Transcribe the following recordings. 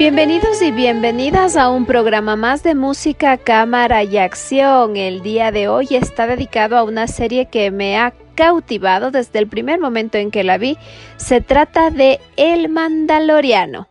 Bienvenidos y bienvenidas a un programa más de música, cámara y acción. El día de hoy está dedicado a una serie que me ha cautivado desde el primer momento en que la vi. Se trata de El Mandaloriano.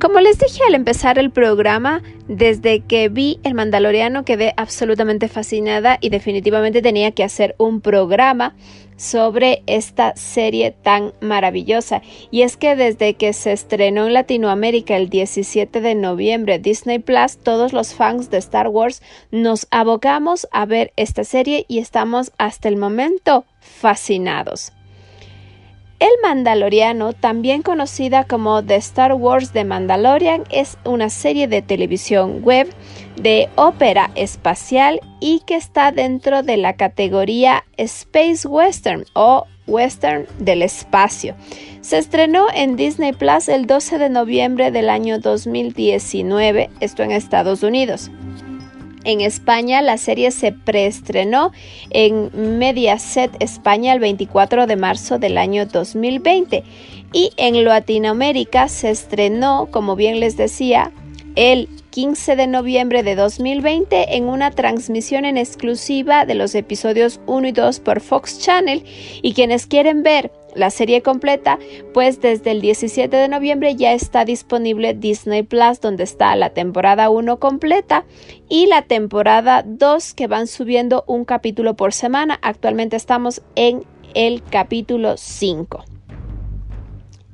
Como les dije al empezar el programa, desde que vi El Mandaloriano quedé absolutamente fascinada y definitivamente tenía que hacer un programa sobre esta serie tan maravillosa. Y es que desde que se estrenó en Latinoamérica el 17 de noviembre Disney Plus, todos los fans de Star Wars nos abocamos a ver esta serie y estamos hasta el momento fascinados. El Mandaloriano, también conocida como The Star Wars de Mandalorian, es una serie de televisión web de ópera espacial y que está dentro de la categoría Space Western o Western del espacio. Se estrenó en Disney Plus el 12 de noviembre del año 2019, esto en Estados Unidos. En España. La serie se preestrenó en Mediaset España el 24 de marzo del año 2020 y en Latinoamérica se estrenó, como bien les decía, el 15 de noviembre de 2020 en una transmisión en exclusiva de los episodios 1 y 2 por Fox Channel. Y quienes quieren ver la serie completa, pues desde el 17 de noviembre ya está disponible Disney Plus, donde está la temporada 1 completa y la temporada 2 que van subiendo un capítulo por semana. Actualmente estamos en el capítulo 5.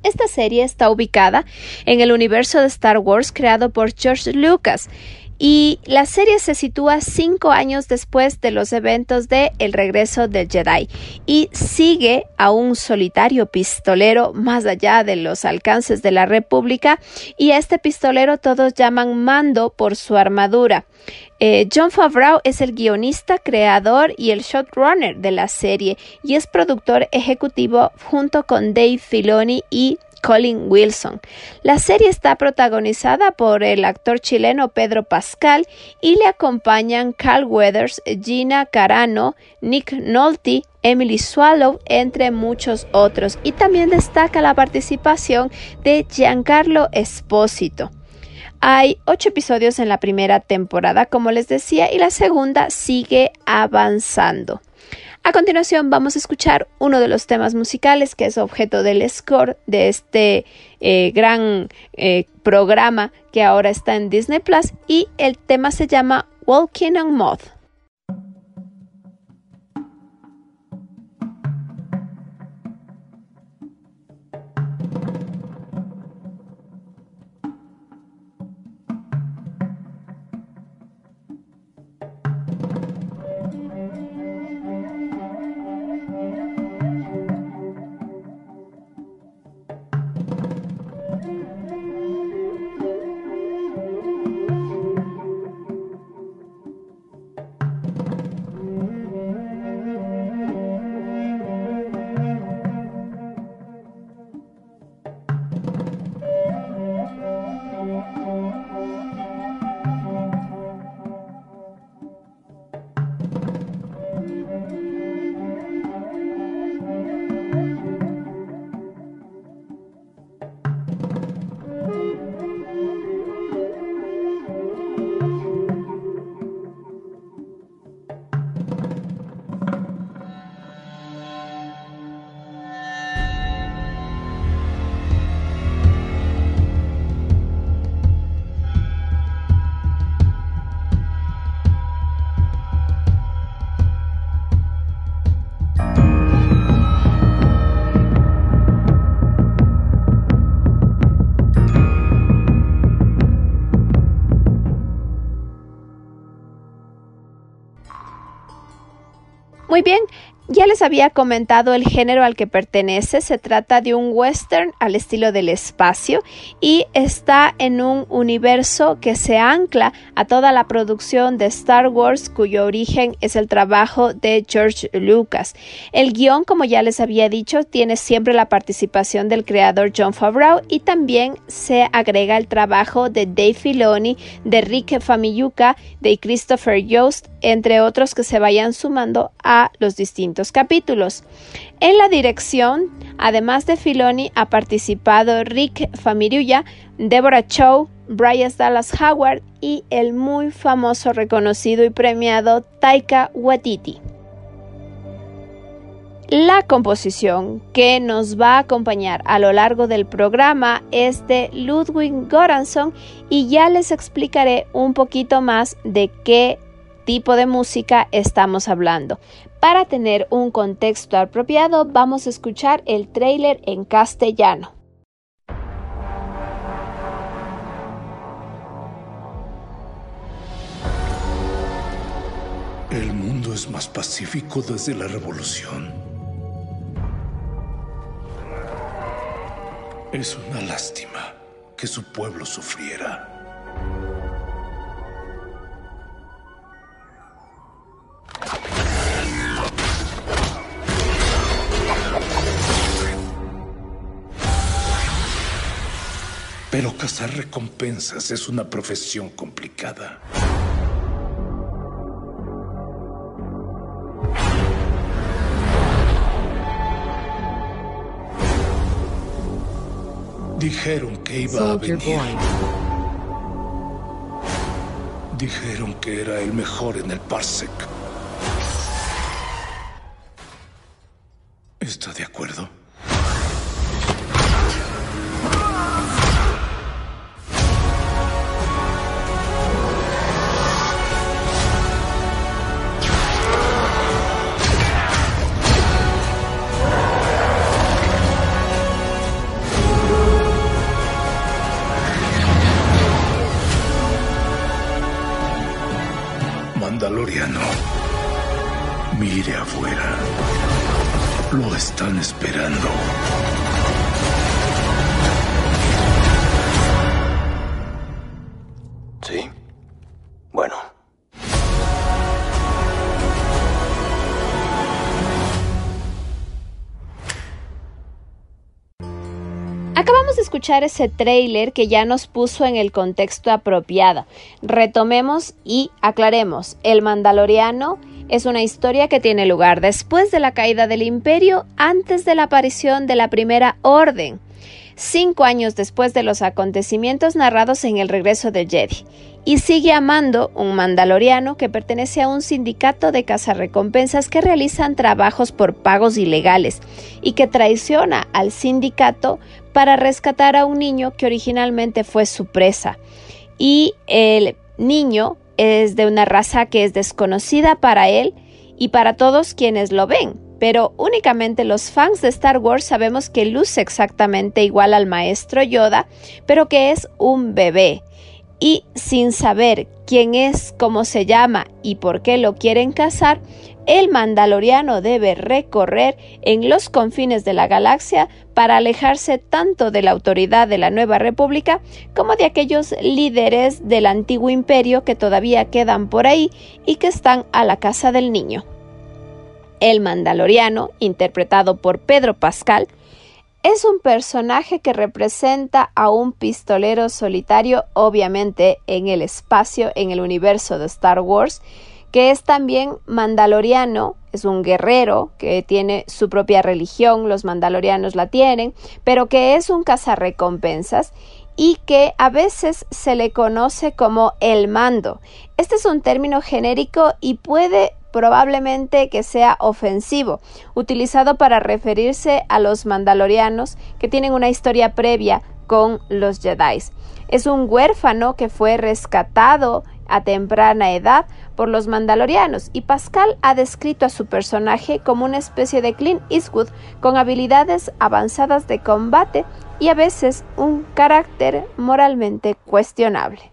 Esta serie está ubicada en el universo de Star Wars creado por George Lucas y la serie se sitúa cinco años después de los eventos de El regreso del Jedi y sigue a un solitario pistolero más allá de los alcances de la República y a este pistolero todos llaman Mando por su armadura. Eh, John Favreau es el guionista, creador y el showrunner de la serie y es productor ejecutivo junto con Dave Filoni y Colin Wilson. La serie está protagonizada por el actor chileno Pedro Pascal y le acompañan Carl Weathers, Gina Carano, Nick Nolte, Emily Swallow, entre muchos otros. Y también destaca la participación de Giancarlo Espósito. Hay ocho episodios en la primera temporada, como les decía, y la segunda sigue avanzando. A continuación vamos a escuchar uno de los temas musicales que es objeto del score de este eh, gran eh, programa que ahora está en Disney Plus y el tema se llama Walking on Moth. Ya les había comentado el género al que pertenece. Se trata de un western al estilo del espacio y está en un universo que se ancla a toda la producción de Star Wars cuyo origen es el trabajo de George Lucas. El guion, como ya les había dicho, tiene siempre la participación del creador John Favreau y también se agrega el trabajo de Dave Filoni, de Rick Famiyuka, de Christopher Yost, entre otros que se vayan sumando a los distintos capítulos. En la dirección, además de Filoni, ha participado Rick Famiruya, Deborah Chow, Bryce Dallas Howard y el muy famoso, reconocido y premiado Taika Waititi. La composición que nos va a acompañar a lo largo del programa es de Ludwig Göransson y ya les explicaré un poquito más de qué tipo de música estamos hablando. Para tener un contexto apropiado, vamos a escuchar el trailer en castellano. El mundo es más pacífico desde la revolución. Es una lástima que su pueblo sufriera. Pero cazar recompensas es una profesión complicada. Dijeron que iba a venir. Dijeron que era el mejor en el Parsec. ¿Está de acuerdo? Ese trailer que ya nos puso en el contexto apropiado. Retomemos y aclaremos. El Mandaloriano es una historia que tiene lugar después de la caída del imperio, antes de la aparición de la Primera Orden cinco años después de los acontecimientos narrados en el regreso de Jedi, y sigue amando un mandaloriano que pertenece a un sindicato de cazarrecompensas que realizan trabajos por pagos ilegales y que traiciona al sindicato para rescatar a un niño que originalmente fue su presa. Y el niño es de una raza que es desconocida para él y para todos quienes lo ven, pero únicamente los fans de Star Wars sabemos que luce exactamente igual al maestro Yoda, pero que es un bebé. Y sin saber quién es, cómo se llama y por qué lo quieren cazar, el mandaloriano debe recorrer en los confines de la galaxia para alejarse tanto de la autoridad de la nueva república como de aquellos líderes del antiguo imperio que todavía quedan por ahí y que están a la casa del niño. El Mandaloriano, interpretado por Pedro Pascal, es un personaje que representa a un pistolero solitario, obviamente en el espacio, en el universo de Star Wars, que es también mandaloriano, es un guerrero que tiene su propia religión, los mandalorianos la tienen, pero que es un cazarrecompensas y que a veces se le conoce como el mando. Este es un término genérico y puede probablemente que sea ofensivo, utilizado para referirse a los mandalorianos que tienen una historia previa con los Jedi. Es un huérfano que fue rescatado a temprana edad por los mandalorianos y Pascal ha descrito a su personaje como una especie de Clint Eastwood con habilidades avanzadas de combate y a veces un carácter moralmente cuestionable.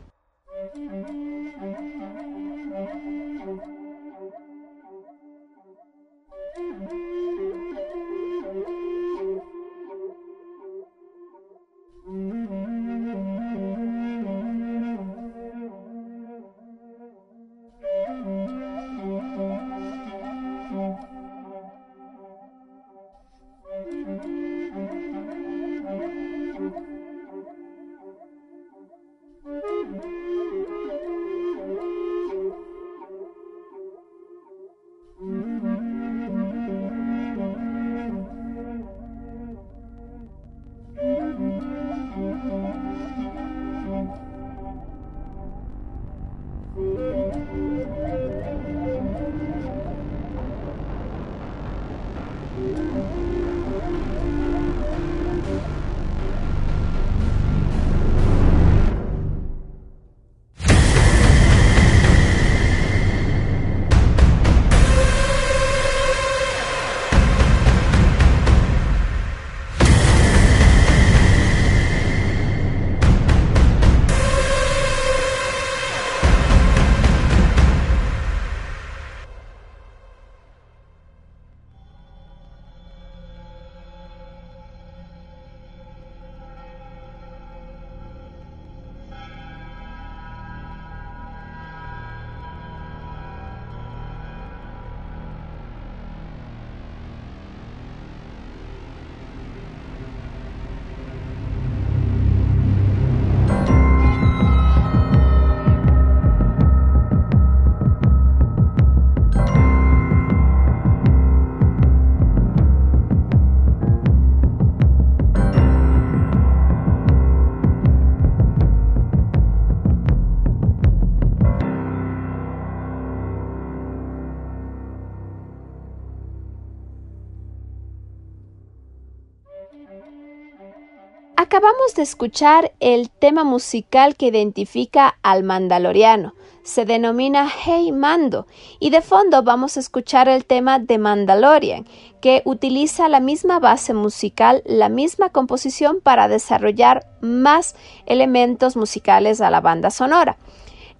Acabamos de escuchar el tema musical que identifica al Mandaloriano. Se denomina Hey Mando y de fondo vamos a escuchar el tema de Mandalorian, que utiliza la misma base musical, la misma composición para desarrollar más elementos musicales a la banda sonora.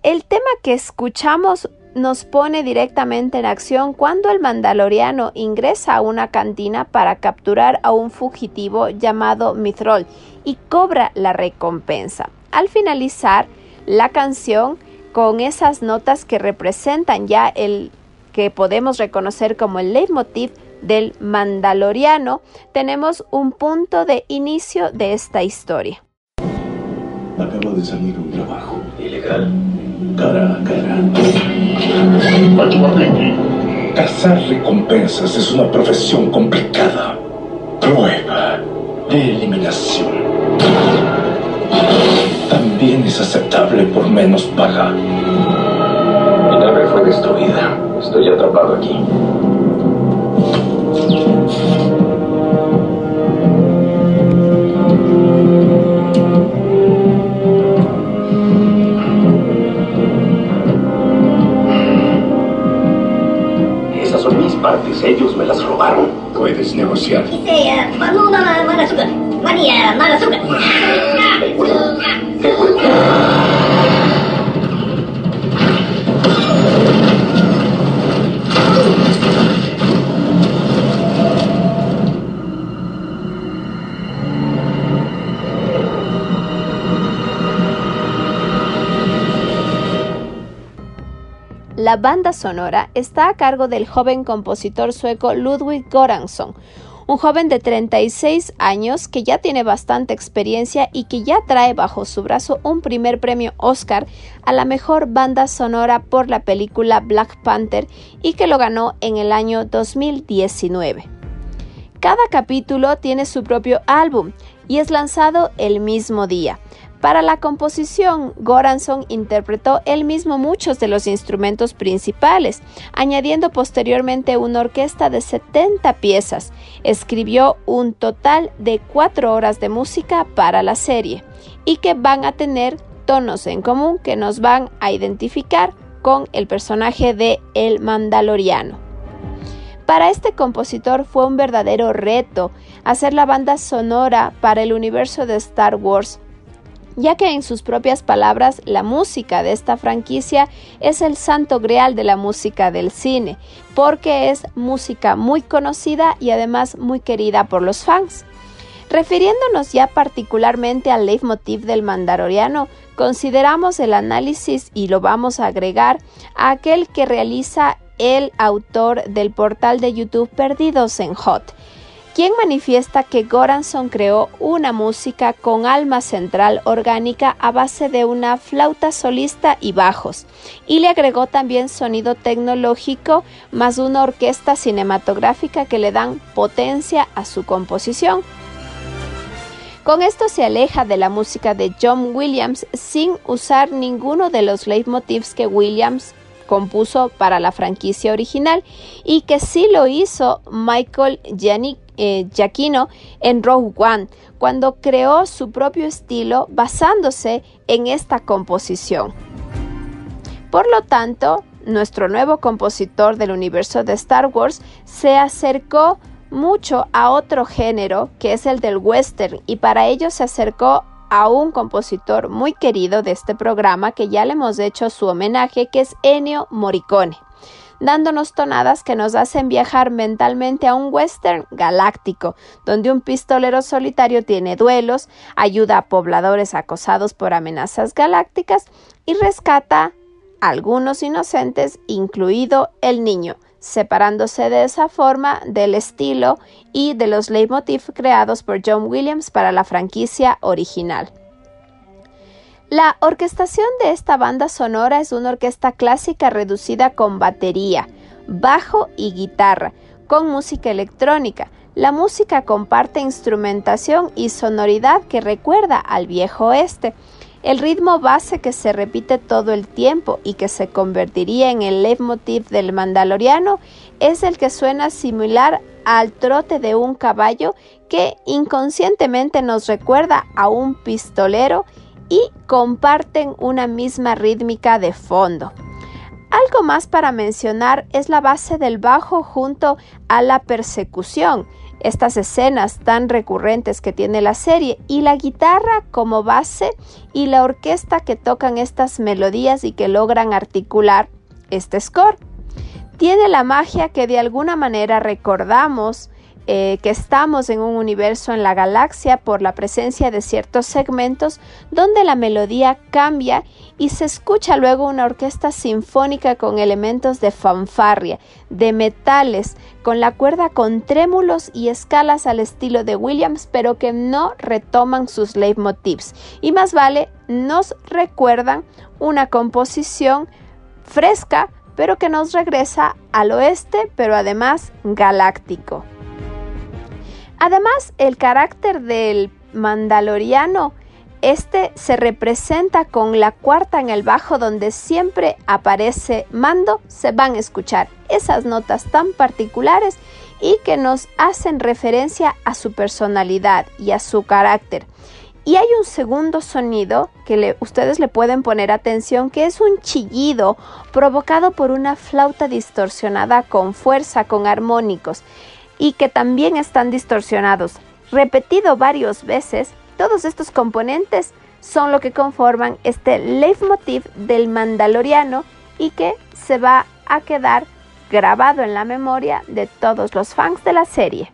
El tema que escuchamos nos pone directamente en acción cuando el mandaloriano ingresa a una cantina para capturar a un fugitivo llamado Mithril y cobra la recompensa. Al finalizar la canción, con esas notas que representan ya el que podemos reconocer como el leitmotiv del Mandaloriano, tenemos un punto de inicio de esta historia. Acaba de salir un trabajo. Ilegal. Cazar recompensas es una profesión complicada. Prueba de eliminación. También es aceptable por menos paga. Mi nave fue destruida. Estoy atrapado aquí. Partes. Ellos me las robaron. Puedes negociar. La banda sonora está a cargo del joven compositor sueco Ludwig Göransson, un joven de 36 años que ya tiene bastante experiencia y que ya trae bajo su brazo un primer premio Oscar a la mejor banda sonora por la película Black Panther y que lo ganó en el año 2019. Cada capítulo tiene su propio álbum y es lanzado el mismo día. Para la composición, Goranson interpretó él mismo muchos de los instrumentos principales, añadiendo posteriormente una orquesta de 70 piezas. Escribió un total de cuatro horas de música para la serie y que van a tener tonos en común que nos van a identificar con el personaje de El Mandaloriano. Para este compositor fue un verdadero reto hacer la banda sonora para el universo de Star Wars ya que en sus propias palabras la música de esta franquicia es el santo grial de la música del cine, porque es música muy conocida y además muy querida por los fans. Refiriéndonos ya particularmente al leitmotiv del Mandaloriano, consideramos el análisis y lo vamos a agregar a aquel que realiza el autor del portal de YouTube Perdidos en Hot, quien manifiesta que Goranson creó una música con alma central orgánica a base de una flauta solista y bajos, y le agregó también sonido tecnológico más una orquesta cinematográfica que le dan potencia a su composición. Con esto se aleja de la música de John Williams sin usar ninguno de los leitmotivs que Williams compuso para la franquicia original y que sí lo hizo Michael Janik eh, en Rogue One, cuando creó su propio estilo basándose en esta composición. Por lo tanto, nuestro nuevo compositor del universo de Star Wars se acercó mucho a otro género que es el del western y para ello se acercó a un compositor muy querido de este programa que ya le hemos hecho su homenaje que es Ennio Morricone dándonos tonadas que nos hacen viajar mentalmente a un western galáctico, donde un pistolero solitario tiene duelos, ayuda a pobladores acosados por amenazas galácticas y rescata a algunos inocentes, incluido el niño, separándose de esa forma del estilo y de los leitmotiv creados por John Williams para la franquicia original. La orquestación de esta banda sonora es una orquesta clásica reducida con batería, bajo y guitarra, con música electrónica. La música comparte instrumentación y sonoridad que recuerda al viejo oeste. El ritmo base que se repite todo el tiempo y que se convertiría en el leitmotiv del Mandaloriano es el que suena similar al trote de un caballo que inconscientemente nos recuerda a un pistolero y comparten una misma rítmica de fondo. Algo más para mencionar es la base del bajo junto a la persecución, estas escenas tan recurrentes que tiene la serie, y la guitarra como base y la orquesta que tocan estas melodías y que logran articular este score. Tiene la magia que de alguna manera recordamos eh, que estamos en un universo en la galaxia por la presencia de ciertos segmentos donde la melodía cambia y se escucha luego una orquesta sinfónica con elementos de fanfarria, de metales, con la cuerda con trémulos y escalas al estilo de Williams, pero que no retoman sus leitmotivs y más vale nos recuerdan una composición fresca, pero que nos regresa al oeste, pero además galáctico. Además, el carácter del mandaloriano, este se representa con la cuarta en el bajo donde siempre aparece mando, se van a escuchar esas notas tan particulares y que nos hacen referencia a su personalidad y a su carácter. Y hay un segundo sonido que ustedes le pueden poner atención, que es un chillido provocado por una flauta distorsionada con fuerza, con armónicos y que también están distorsionados. Repetido varias veces, todos estos componentes son lo que conforman este leitmotiv del Mandaloriano y que se va a quedar grabado en la memoria de todos los fans de la serie.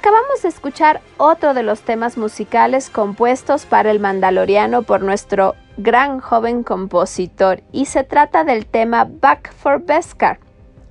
Acabamos de escuchar otro de los temas musicales compuestos para el Mandaloriano por nuestro gran joven compositor y se trata del tema Back for Beskar.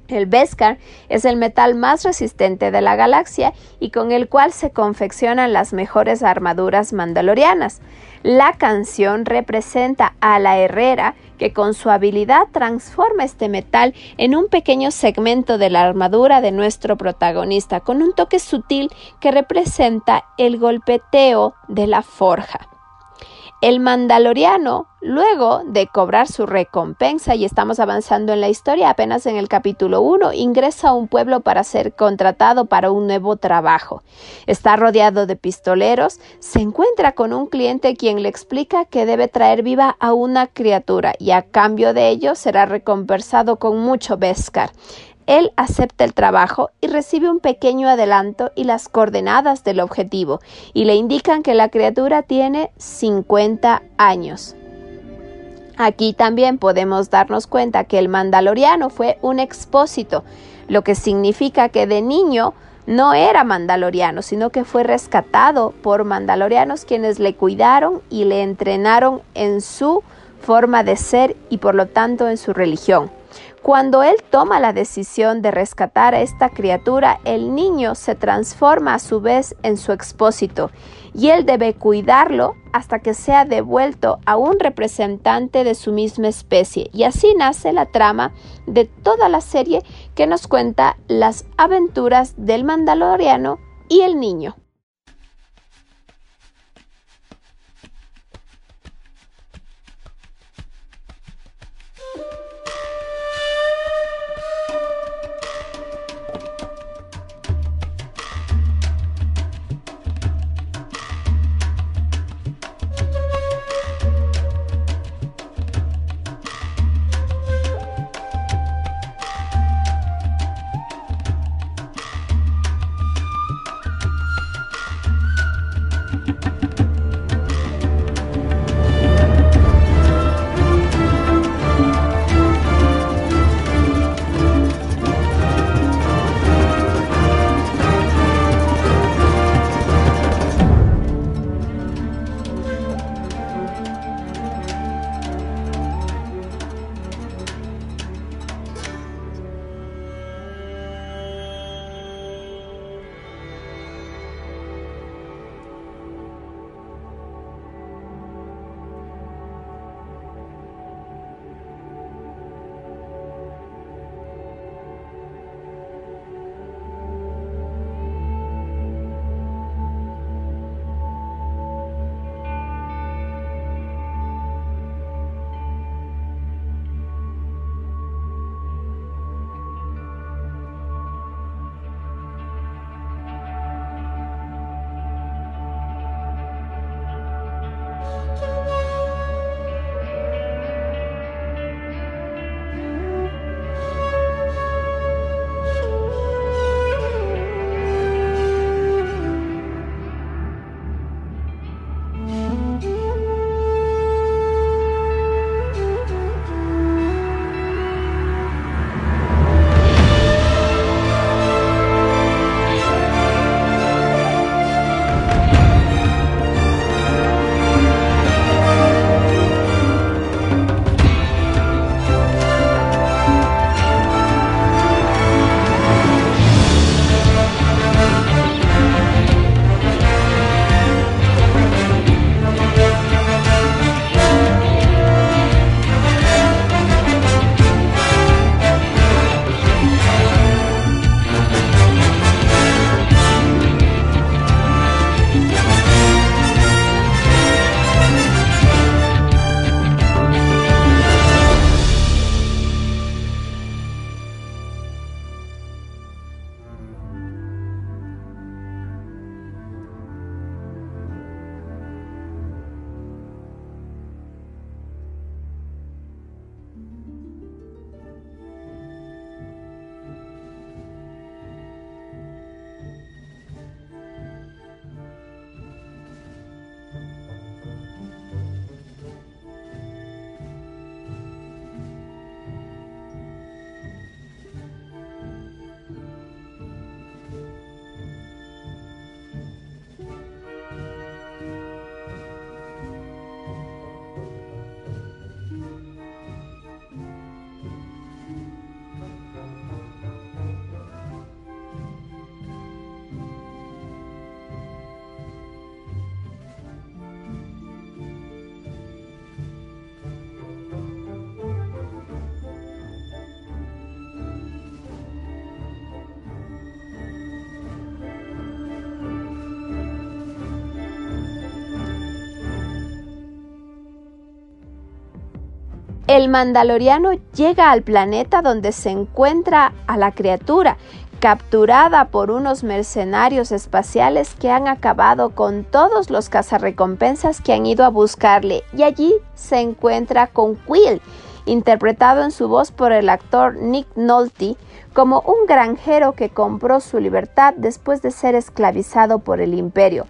El Beskar es el metal más resistente de la galaxia y con el cual se confeccionan las mejores armaduras mandalorianas. La canción representa a la herrera que con su habilidad transforma este metal en un pequeño segmento de la armadura de nuestro protagonista, con un toque sutil que representa el golpeteo de la forja. El mandaloriano, luego de cobrar su recompensa, y estamos avanzando en la historia apenas en el capítulo 1, ingresa a un pueblo para ser contratado para un nuevo trabajo. Está rodeado de pistoleros, se encuentra con un cliente quien le explica que debe traer viva a una criatura y a cambio de ello será recompensado con mucho Beskar. Él acepta el trabajo y recibe un pequeño adelanto y las coordenadas del objetivo, y le indican que la criatura tiene 50 años. Aquí también podemos darnos cuenta que el mandaloriano fue un expósito, lo que significa que de niño no era mandaloriano, sino que fue rescatado por mandalorianos quienes le cuidaron y le entrenaron en su forma de ser y por lo tanto en su religión. Cuando él toma la decisión de rescatar a esta criatura, el niño se transforma a su vez en su expósito y él debe cuidarlo hasta que sea devuelto a un representante de su misma especie. Y así nace la trama de toda la serie que nos cuenta las aventuras del Mandaloriano y el niño. El mandaloriano llega al planeta donde se encuentra a la criatura, capturada por unos mercenarios espaciales que han acabado con todos los cazarrecompensas que han ido a buscarle y allí se encuentra con Quill, interpretado en su voz por el actor Nick Nolte como un granjero que compró su libertad después de ser esclavizado por el imperio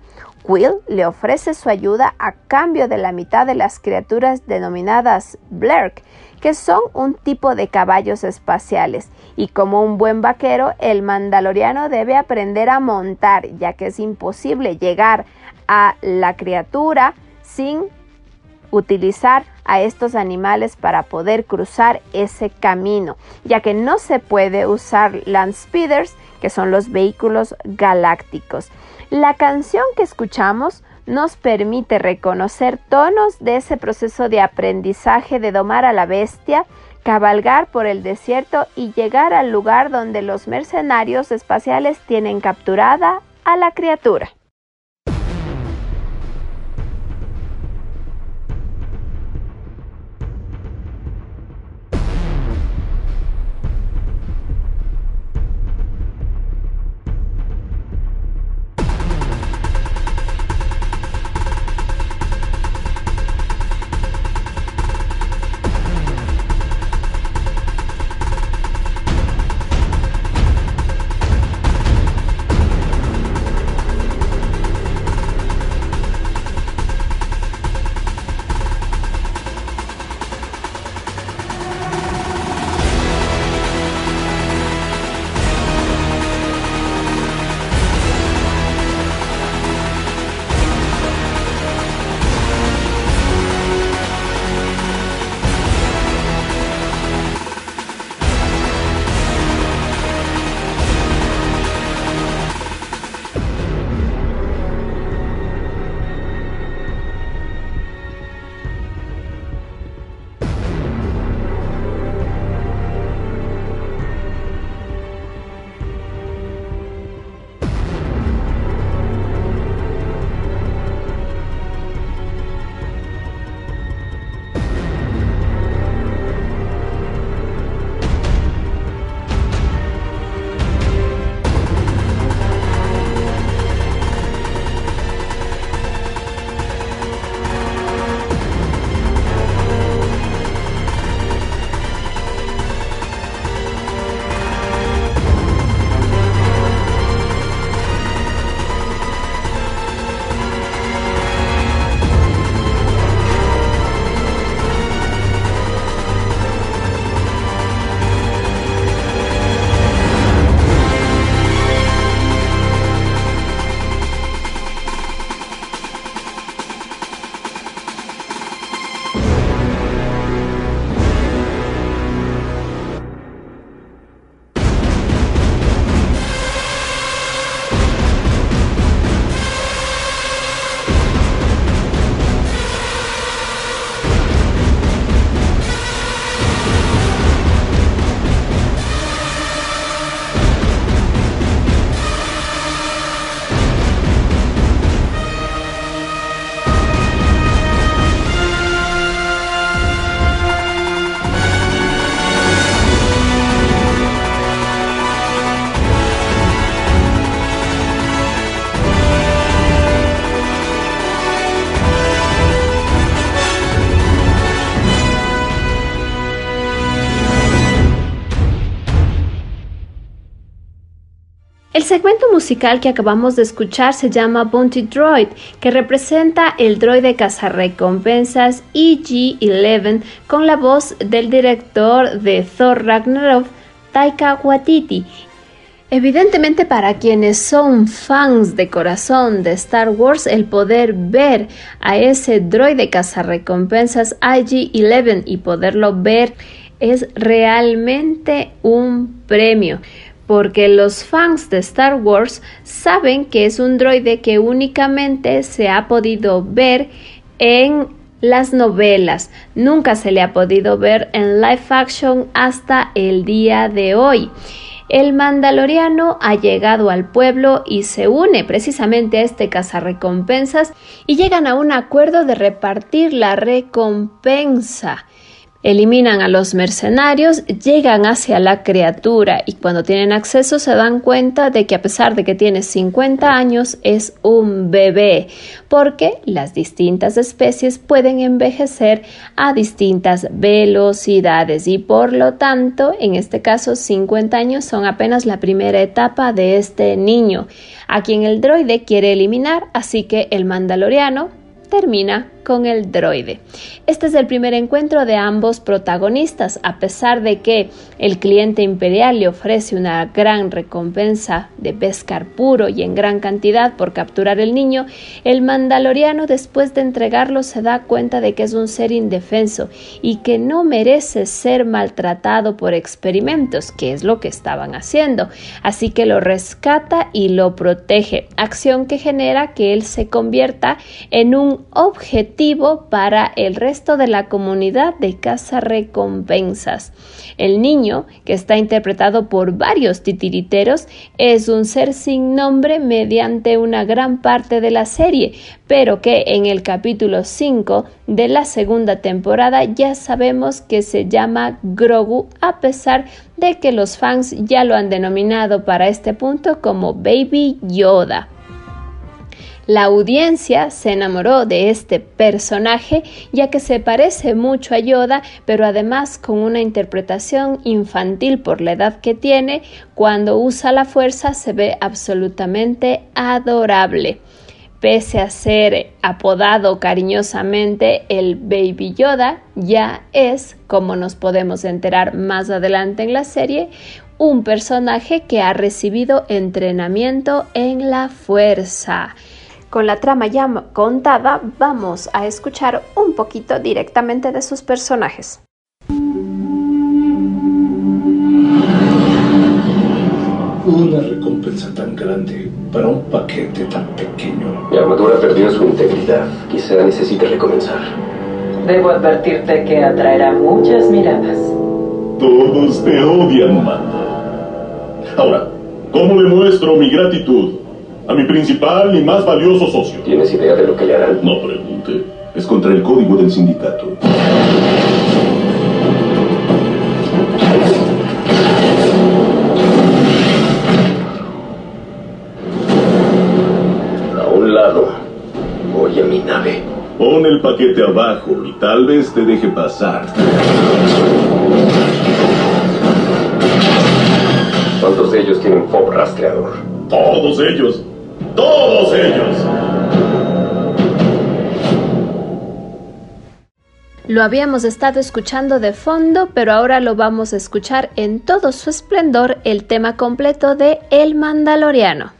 Quill le ofrece su ayuda a cambio de la mitad de las criaturas denominadas Blerk, que son un tipo de caballos espaciales. Y como un buen vaquero, el mandaloriano debe aprender a montar, ya que es imposible llegar a la criatura sin utilizar a estos animales para poder cruzar ese camino, ya que no se puede usar land speeders, que son los vehículos galácticos. La canción que escuchamos nos permite reconocer tonos de ese proceso de aprendizaje de domar a la bestia, cabalgar por el desierto y llegar al lugar donde los mercenarios espaciales tienen capturada a la criatura. Segmento musical que acabamos de escuchar se llama Bounty Droid, que representa el droide cazarrecompensas EG-11 con la voz del director de Thor Ragnarok, Taika Waititi. Evidentemente para quienes son fans de corazón de Star Wars, el poder ver a ese droide cazarrecompensas IG-11 y poderlo ver es realmente un premio porque los fans de Star Wars saben que es un droide que únicamente se ha podido ver en las novelas, nunca se le ha podido ver en live action hasta el día de hoy. El mandaloriano ha llegado al pueblo y se une precisamente a este cazarrecompensas y llegan a un acuerdo de repartir la recompensa. Eliminan a los mercenarios, llegan hacia la criatura y cuando tienen acceso se dan cuenta de que a pesar de que tiene 50 años es un bebé, porque las distintas especies pueden envejecer a distintas velocidades y por lo tanto, en este caso 50 años son apenas la primera etapa de este niño, a quien el droide quiere eliminar, así que el mandaloriano termina con el droide. Este es el primer encuentro de ambos protagonistas, a pesar de que el cliente imperial le ofrece una gran recompensa de pescar puro y en gran cantidad por capturar el niño, el mandaloriano después de entregarlo se da cuenta de que es un ser indefenso y que no merece ser maltratado por experimentos, que es lo que estaban haciendo. Así que lo rescata y lo protege, acción que genera que él se convierta en un para el resto de la comunidad de casa recompensas. El niño, que está interpretado por varios titiriteros, es un ser sin nombre mediante una gran parte de la serie, pero que en el capítulo 5 de la segunda temporada ya sabemos que se llama Grogu a pesar de que los fans ya lo han denominado para este punto como Baby Yoda. La audiencia se enamoró de este personaje ya que se parece mucho a Yoda, pero además con una interpretación infantil por la edad que tiene, cuando usa la fuerza se ve absolutamente adorable. Pese a ser apodado cariñosamente el Baby Yoda, ya es, como nos podemos enterar más adelante en la serie, un personaje que ha recibido entrenamiento en la fuerza. Con la trama ya contada, vamos a escuchar un poquito directamente de sus personajes. Una recompensa tan grande para un paquete tan pequeño. Mi armadura perdió su integridad. Quizá necesite recomenzar. Debo advertirte que atraerá muchas miradas. Todos te odian, Manda. Ahora, ¿cómo le muestro mi gratitud? A mi principal y más valioso socio. ¿Tienes idea de lo que le harán? No pregunte. Es contra el código del sindicato. A un lado. Voy a mi nave. Pon el paquete abajo y tal vez te deje pasar. ¿Cuántos de ellos tienen pop rastreador? Todos ellos todos ellos. Lo habíamos estado escuchando de fondo, pero ahora lo vamos a escuchar en todo su esplendor el tema completo de El Mandaloriano.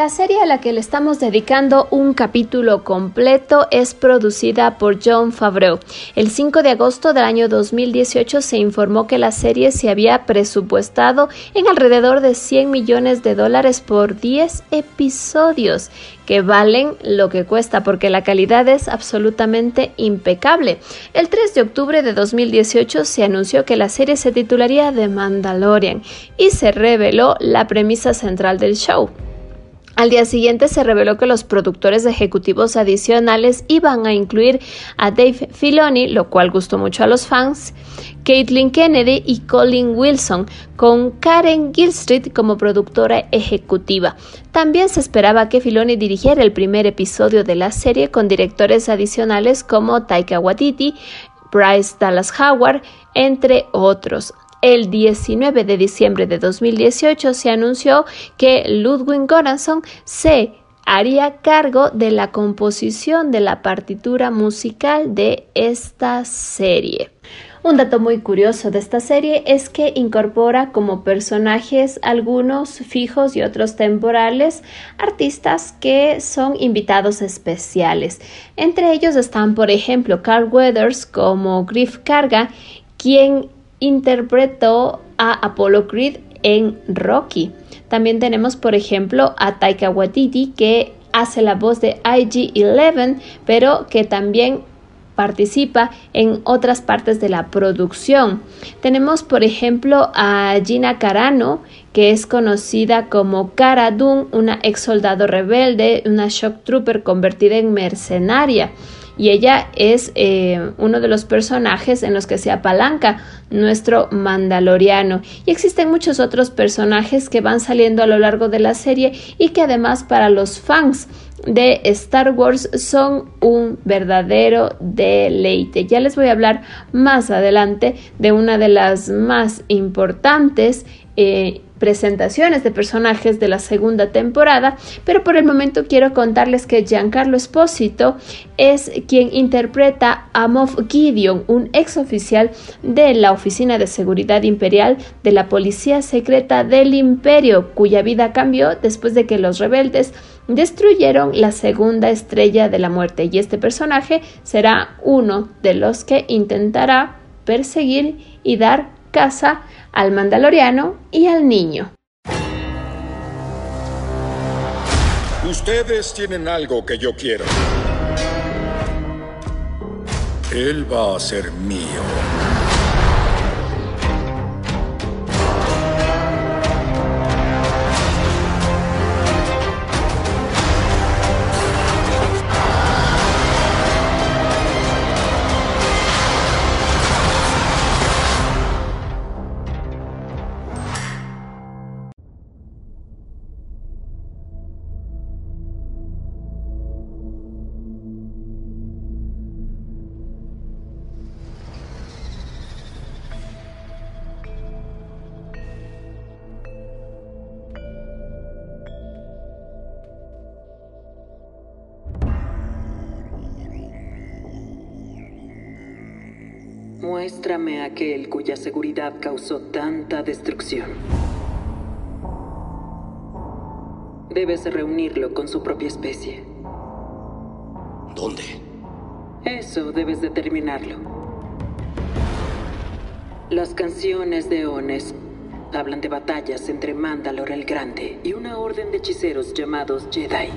La serie a la que le estamos dedicando un capítulo completo es producida por John Favreau. El 5 de agosto del año 2018 se informó que la serie se había presupuestado en alrededor de 100 millones de dólares por 10 episodios, que valen lo que cuesta porque la calidad es absolutamente impecable. El 3 de octubre de 2018 se anunció que la serie se titularía The Mandalorian y se reveló la premisa central del show. Al día siguiente se reveló que los productores ejecutivos adicionales iban a incluir a Dave Filoni, lo cual gustó mucho a los fans, Caitlin Kennedy y Colin Wilson, con Karen Gilstreet como productora ejecutiva. También se esperaba que Filoni dirigiera el primer episodio de la serie con directores adicionales como Taika Waititi, Bryce Dallas Howard, entre otros. El 19 de diciembre de 2018 se anunció que Ludwig Göransson se haría cargo de la composición de la partitura musical de esta serie. Un dato muy curioso de esta serie es que incorpora como personajes algunos fijos y otros temporales artistas que son invitados especiales. Entre ellos están, por ejemplo, Carl Weathers como Griff Carga, quien interpretó a Apollo Creed en Rocky. También tenemos, por ejemplo, a Taika Waititi que hace la voz de IG-11, pero que también participa en otras partes de la producción. Tenemos, por ejemplo, a Gina Carano, que es conocida como Cara Dune, una ex soldado rebelde, una shock trooper convertida en mercenaria y ella es eh, uno de los personajes en los que se apalanca nuestro mandaloriano y existen muchos otros personajes que van saliendo a lo largo de la serie y que además para los fans de Star Wars son un verdadero deleite. Ya les voy a hablar más adelante de una de las más importantes eh, presentaciones de personajes de la segunda temporada, pero por el momento quiero contarles que Giancarlo Espósito es quien interpreta a Moff Gideon, un ex oficial de la Oficina de Seguridad Imperial de la Policía Secreta del Imperio, cuya vida cambió después de que los rebeldes destruyeron la segunda estrella de la muerte y este personaje será uno de los que intentará perseguir y dar caza al mandaloriano y al niño. Ustedes tienen algo que yo quiero. Él va a ser mío. Aquel cuya seguridad causó tanta destrucción. Debes reunirlo con su propia especie. ¿Dónde? Eso debes determinarlo. Las canciones de Ones hablan de batallas entre Mandalor el Grande y una orden de hechiceros llamados Jedi.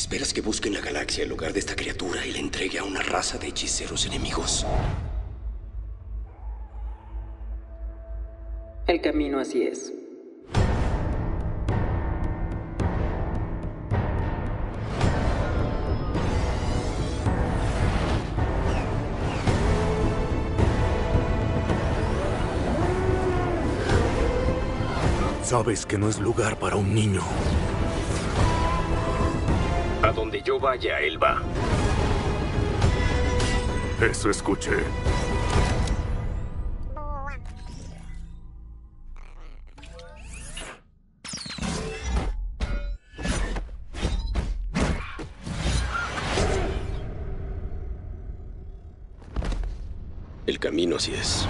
¿Esperas que busque en la galaxia el lugar de esta criatura y le entregue a una raza de hechiceros enemigos? El camino así es. Sabes que no es lugar para un niño. A donde yo vaya, él va. Eso escuché. El camino así es.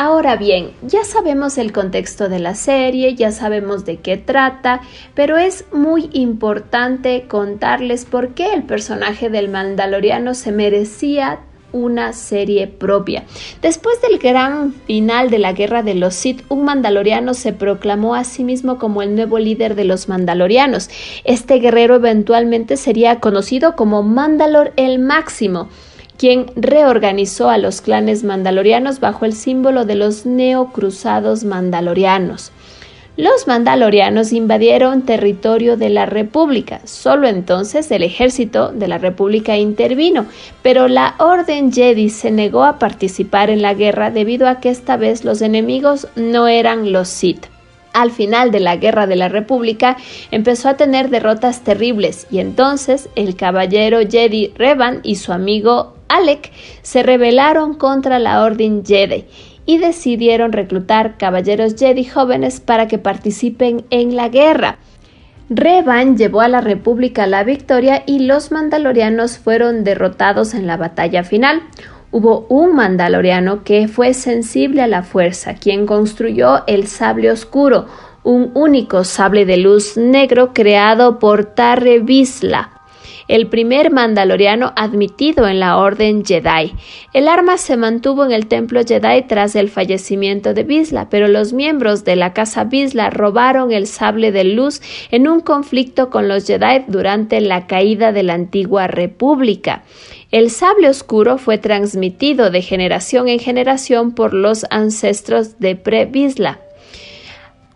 Ahora bien, ya sabemos el contexto de la serie, ya sabemos de qué trata, pero es muy importante contarles por qué el personaje del Mandaloriano se merecía una serie propia. Después del gran final de la Guerra de los Sith, un mandaloriano se proclamó a sí mismo como el nuevo líder de los mandalorianos. Este guerrero eventualmente sería conocido como Mandalor el Máximo quien reorganizó a los clanes mandalorianos bajo el símbolo de los neocruzados mandalorianos. Los mandalorianos invadieron territorio de la República. Solo entonces el ejército de la República intervino, pero la Orden Jedi se negó a participar en la guerra debido a que esta vez los enemigos no eran los Sith al final de la Guerra de la República, empezó a tener derrotas terribles y entonces el caballero Jedi Revan y su amigo Alec se rebelaron contra la Orden Jedi y decidieron reclutar caballeros Jedi jóvenes para que participen en la guerra. Revan llevó a la República la victoria y los mandalorianos fueron derrotados en la batalla final. Hubo un mandaloriano que fue sensible a la fuerza, quien construyó el sable oscuro, un único sable de luz negro creado por Tarre Bisla, el primer mandaloriano admitido en la Orden Jedi. El arma se mantuvo en el templo Jedi tras el fallecimiento de Bisla, pero los miembros de la casa Bisla robaron el sable de luz en un conflicto con los Jedi durante la caída de la antigua República. El sable oscuro fue transmitido de generación en generación por los ancestros de Pre-Bisla.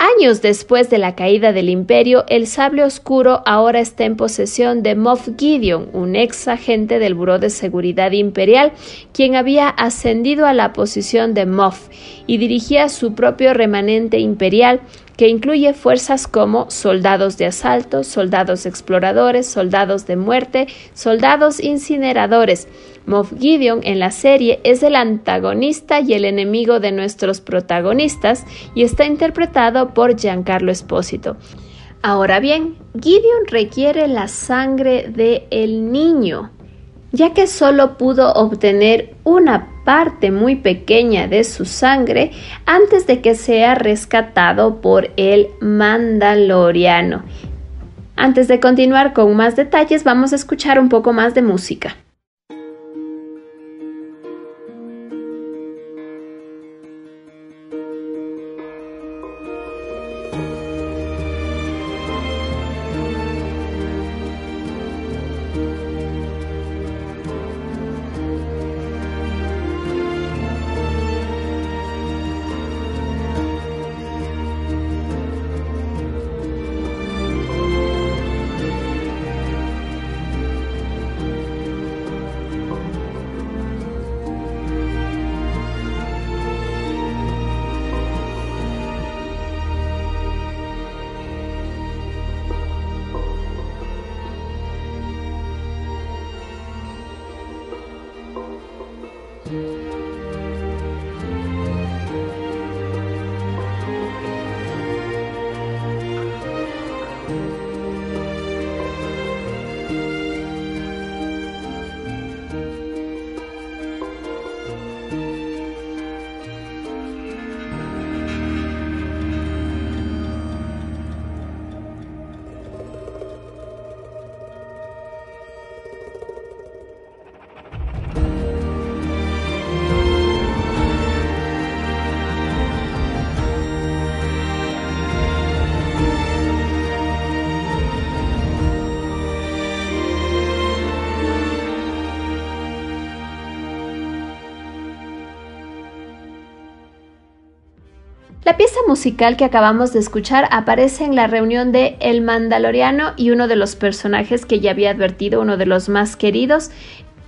Años después de la caída del imperio, el sable oscuro ahora está en posesión de Moff Gideon, un ex agente del Buró de Seguridad Imperial, quien había ascendido a la posición de Moff y dirigía su propio remanente imperial que incluye fuerzas como soldados de asalto, soldados exploradores, soldados de muerte, soldados incineradores. Moff Gideon en la serie es el antagonista y el enemigo de nuestros protagonistas y está interpretado por Giancarlo Espósito. Ahora bien, Gideon requiere la sangre de el niño, ya que solo pudo obtener una parte muy pequeña de su sangre antes de que sea rescatado por el Mandaloriano. Antes de continuar con más detalles, vamos a escuchar un poco más de música. La pieza musical que acabamos de escuchar aparece en la reunión de El Mandaloriano y uno de los personajes que ya había advertido, uno de los más queridos,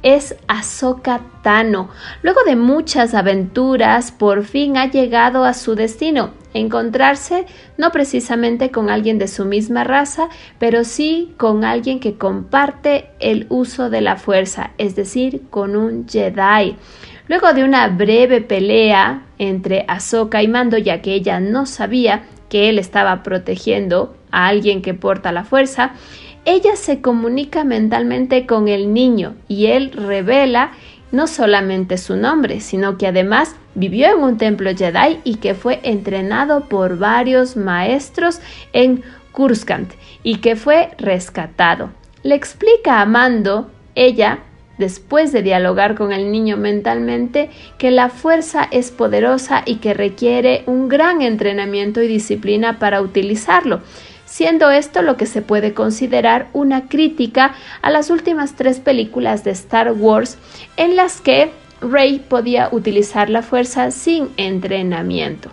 es Ahsoka Tano. Luego de muchas aventuras, por fin ha llegado a su destino, encontrarse no precisamente con alguien de su misma raza, pero sí con alguien que comparte el uso de la fuerza, es decir, con un Jedi. Luego de una breve pelea entre Ahsoka y Mando, ya que ella no sabía que él estaba protegiendo a alguien que porta la fuerza, ella se comunica mentalmente con el niño y él revela no solamente su nombre, sino que además vivió en un templo Jedi y que fue entrenado por varios maestros en Kurskant y que fue rescatado. Le explica a Mando, ella, después de dialogar con el niño mentalmente, que la fuerza es poderosa y que requiere un gran entrenamiento y disciplina para utilizarlo, siendo esto lo que se puede considerar una crítica a las últimas tres películas de Star Wars en las que Rey podía utilizar la fuerza sin entrenamiento.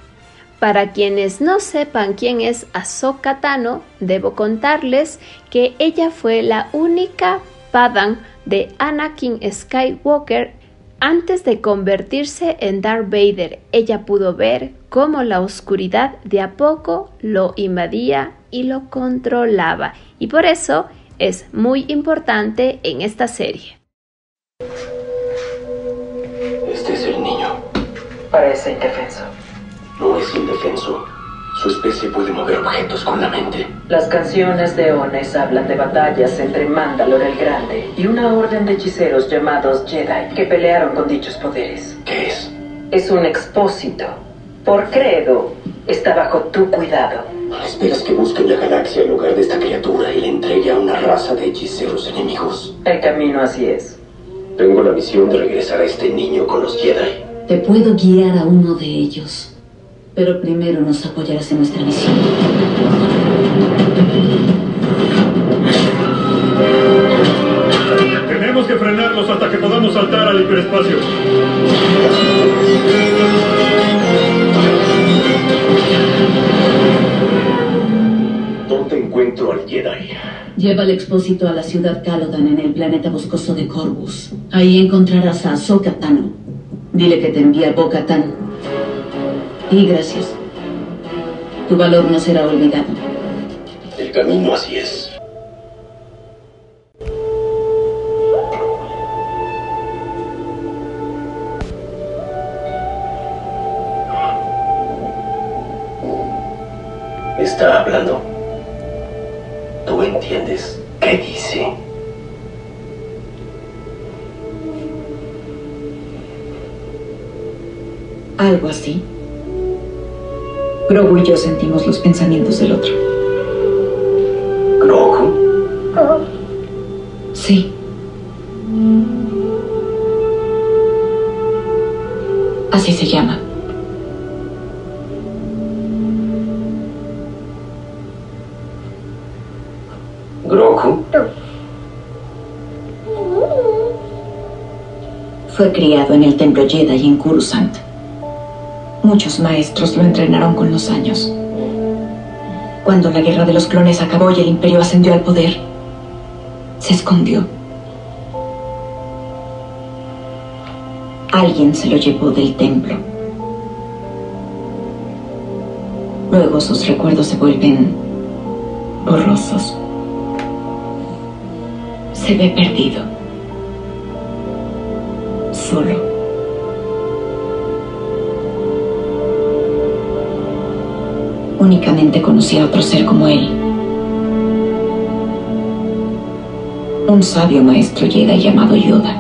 Para quienes no sepan quién es Ahsoka Tano, debo contarles que ella fue la única Padan de Anakin Skywalker antes de convertirse en Darth Vader. Ella pudo ver cómo la oscuridad de a poco lo invadía y lo controlaba, y por eso es muy importante en esta serie. Este es el niño. Parece indefenso. No es indefenso. Su especie puede mover objetos con la mente. Las canciones de Ones hablan de batallas entre Mandalor el Grande y una orden de hechiceros llamados Jedi que pelearon con dichos poderes. ¿Qué es? Es un expósito. Por credo, está bajo tu cuidado. Esperas que busque en la galaxia el lugar de esta criatura y le entregue a una raza de hechiceros enemigos. El camino así es. Tengo la misión de regresar a este niño con los Jedi. Te puedo guiar a uno de ellos. Pero primero nos apoyarás en nuestra misión. Tenemos que frenarlos hasta que podamos saltar al hiperespacio. ¿Dónde encuentro al Jedi? Lleva el expósito a la ciudad Calodan en el planeta boscoso de Corvus. Ahí encontrarás a Ahsoka Tano. Dile que te envía Bo-Katan. Y gracias. Tu valor no será olvidado. El camino así es. Está hablando. ¿Tú entiendes qué dice? Algo así. Grogu y yo sentimos los pensamientos del otro. ¿Grogu? Sí. Así se llama. ¿Grogu? Fue criado en el templo Jedi en Coruscant. Muchos maestros lo entrenaron con los años. Cuando la guerra de los clones acabó y el imperio ascendió al poder, se escondió. Alguien se lo llevó del templo. Luego sus recuerdos se vuelven borrosos. Se ve perdido. Solo. Únicamente conocí a otro ser como él. Un sabio maestro Jedi llamado Yoda.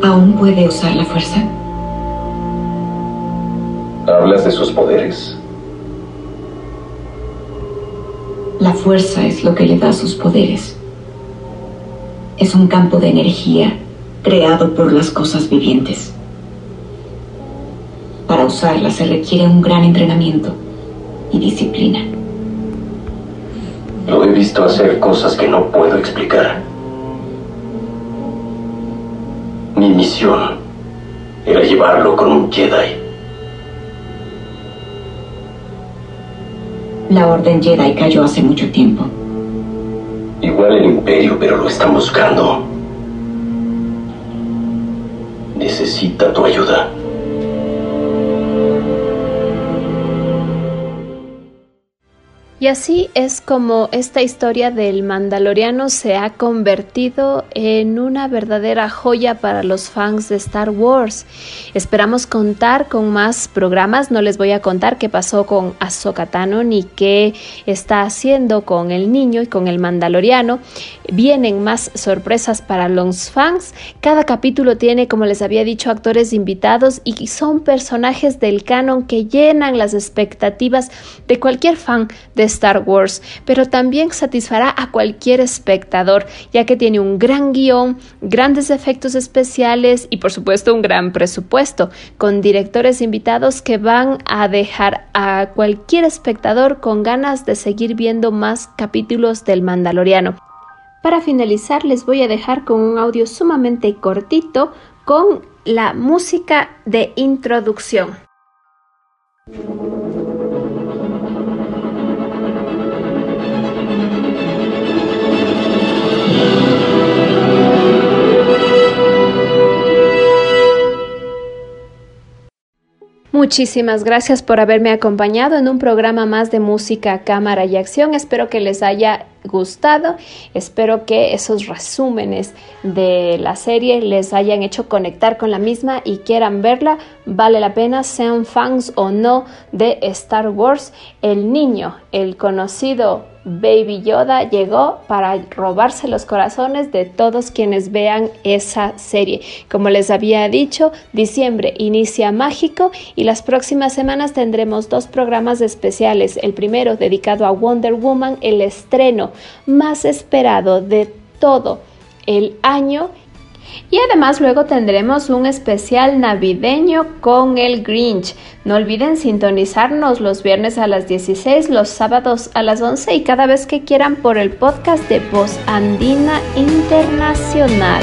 ¿Aún puede usar la fuerza? ¿Hablas de sus poderes? La fuerza es lo que le da sus poderes. Es un campo de energía creado por las cosas vivientes. Para usarla se requiere un gran entrenamiento y disciplina. Lo he visto hacer cosas que no puedo explicar. Mi misión era llevarlo con un Jedi. La Orden Jedi cayó hace mucho tiempo. Igual el Imperio, pero lo están buscando. Necesita tu ayuda. Y así es como esta historia del Mandaloriano se ha convertido en una verdadera joya para los fans de Star Wars. Esperamos contar con más programas, no les voy a contar qué pasó con Ahsoka Tano ni qué está haciendo con el niño y con el Mandaloriano. Vienen más sorpresas para los fans. Cada capítulo tiene, como les había dicho, actores invitados y son personajes del canon que llenan las expectativas de cualquier fan de Star Wars, pero también satisfará a cualquier espectador, ya que tiene un gran guion, grandes efectos especiales y por supuesto un gran presupuesto, con directores invitados que van a dejar a cualquier espectador con ganas de seguir viendo más capítulos del Mandaloriano. Para finalizar les voy a dejar con un audio sumamente cortito con la música de introducción. Muchísimas gracias por haberme acompañado en un programa más de música, cámara y acción. Espero que les haya gustado. Espero que esos resúmenes de la serie les hayan hecho conectar con la misma y quieran verla. Vale la pena, sean fans o no de Star Wars. El niño, el conocido Baby Yoda llegó para robarse los corazones de todos quienes vean esa serie. Como les había dicho, diciembre inicia mágico y las próximas semanas tendremos dos programas especiales. El primero dedicado a Wonder Woman, el estreno más esperado de todo el año y además luego tendremos un especial navideño con el Grinch. No olviden sintonizarnos los viernes a las 16, los sábados a las 11 y cada vez que quieran por el podcast de Voz Andina Internacional.